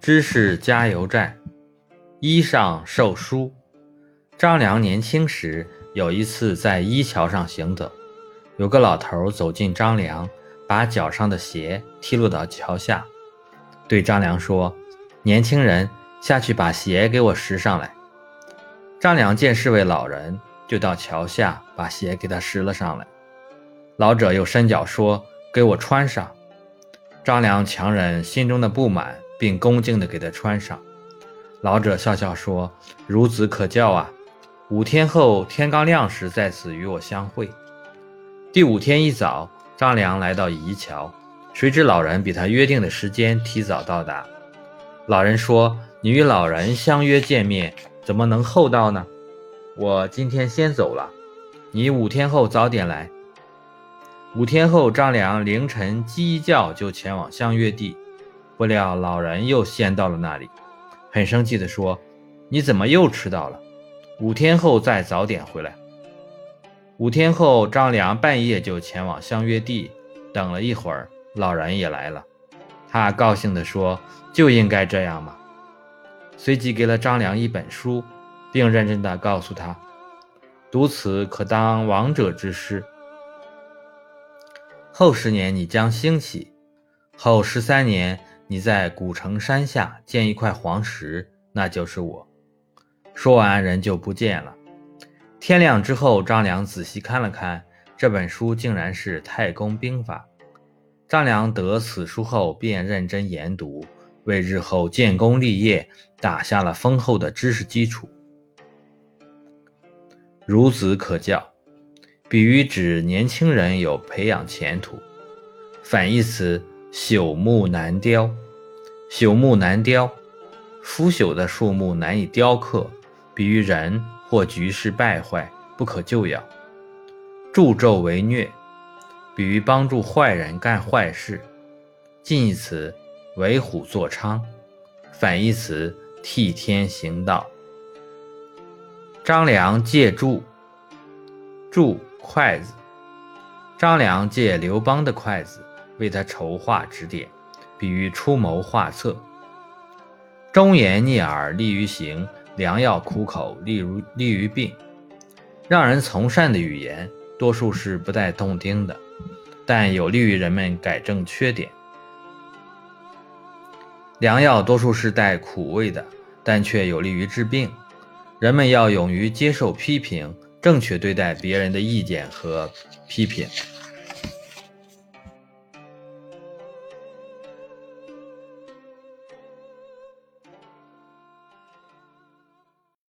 知识加油站，衣上授书。张良年轻时有一次在一桥上行走，有个老头走近张良，把脚上的鞋踢落到桥下，对张良说：“年轻人，下去把鞋给我拾上来。”张良见是位老人，就到桥下把鞋给他拾了上来。老者又伸脚说：“给我穿上。”张良强忍心中的不满。并恭敬地给他穿上。老者笑笑说：“孺子可教啊！五天后天刚亮时在此与我相会。”第五天一早，张良来到宜桥，谁知老人比他约定的时间提早到达。老人说：“你与老人相约见面，怎么能厚道呢？我今天先走了，你五天后早点来。”五天后，张良凌晨鸡叫就前往相约地。不料老人又先到了那里，很生气地说：“你怎么又迟到了？五天后再早点回来。”五天后，张良半夜就前往相约地，等了一会儿，老人也来了。他高兴地说：“就应该这样嘛。”随即给了张良一本书，并认真地告诉他：“读此可当王者之师。后十年你将兴起，后十三年。”你在古城山下见一块黄石，那就是我。说完，人就不见了。天亮之后，张良仔细看了看这本书，竟然是《太公兵法》。张良得此书后，便认真研读，为日后建功立业打下了丰厚的知识基础。孺子可教，比喻指年轻人有培养前途。反义词。朽木难雕，朽木难雕，腐朽的树木难以雕刻，比喻人或局势败坏，不可救药。助纣为虐，比喻帮助坏人干坏事。近义词为虎作伥，反义词替天行道。张良借助，助筷子。张良借刘邦的筷子。为他筹划指点，比喻出谋划策。忠言逆耳利于行，良药苦口利于利于病。让人从善的语言，多数是不带动听的，但有利于人们改正缺点。良药多数是带苦味的，但却有利于治病。人们要勇于接受批评，正确对待别人的意见和批评。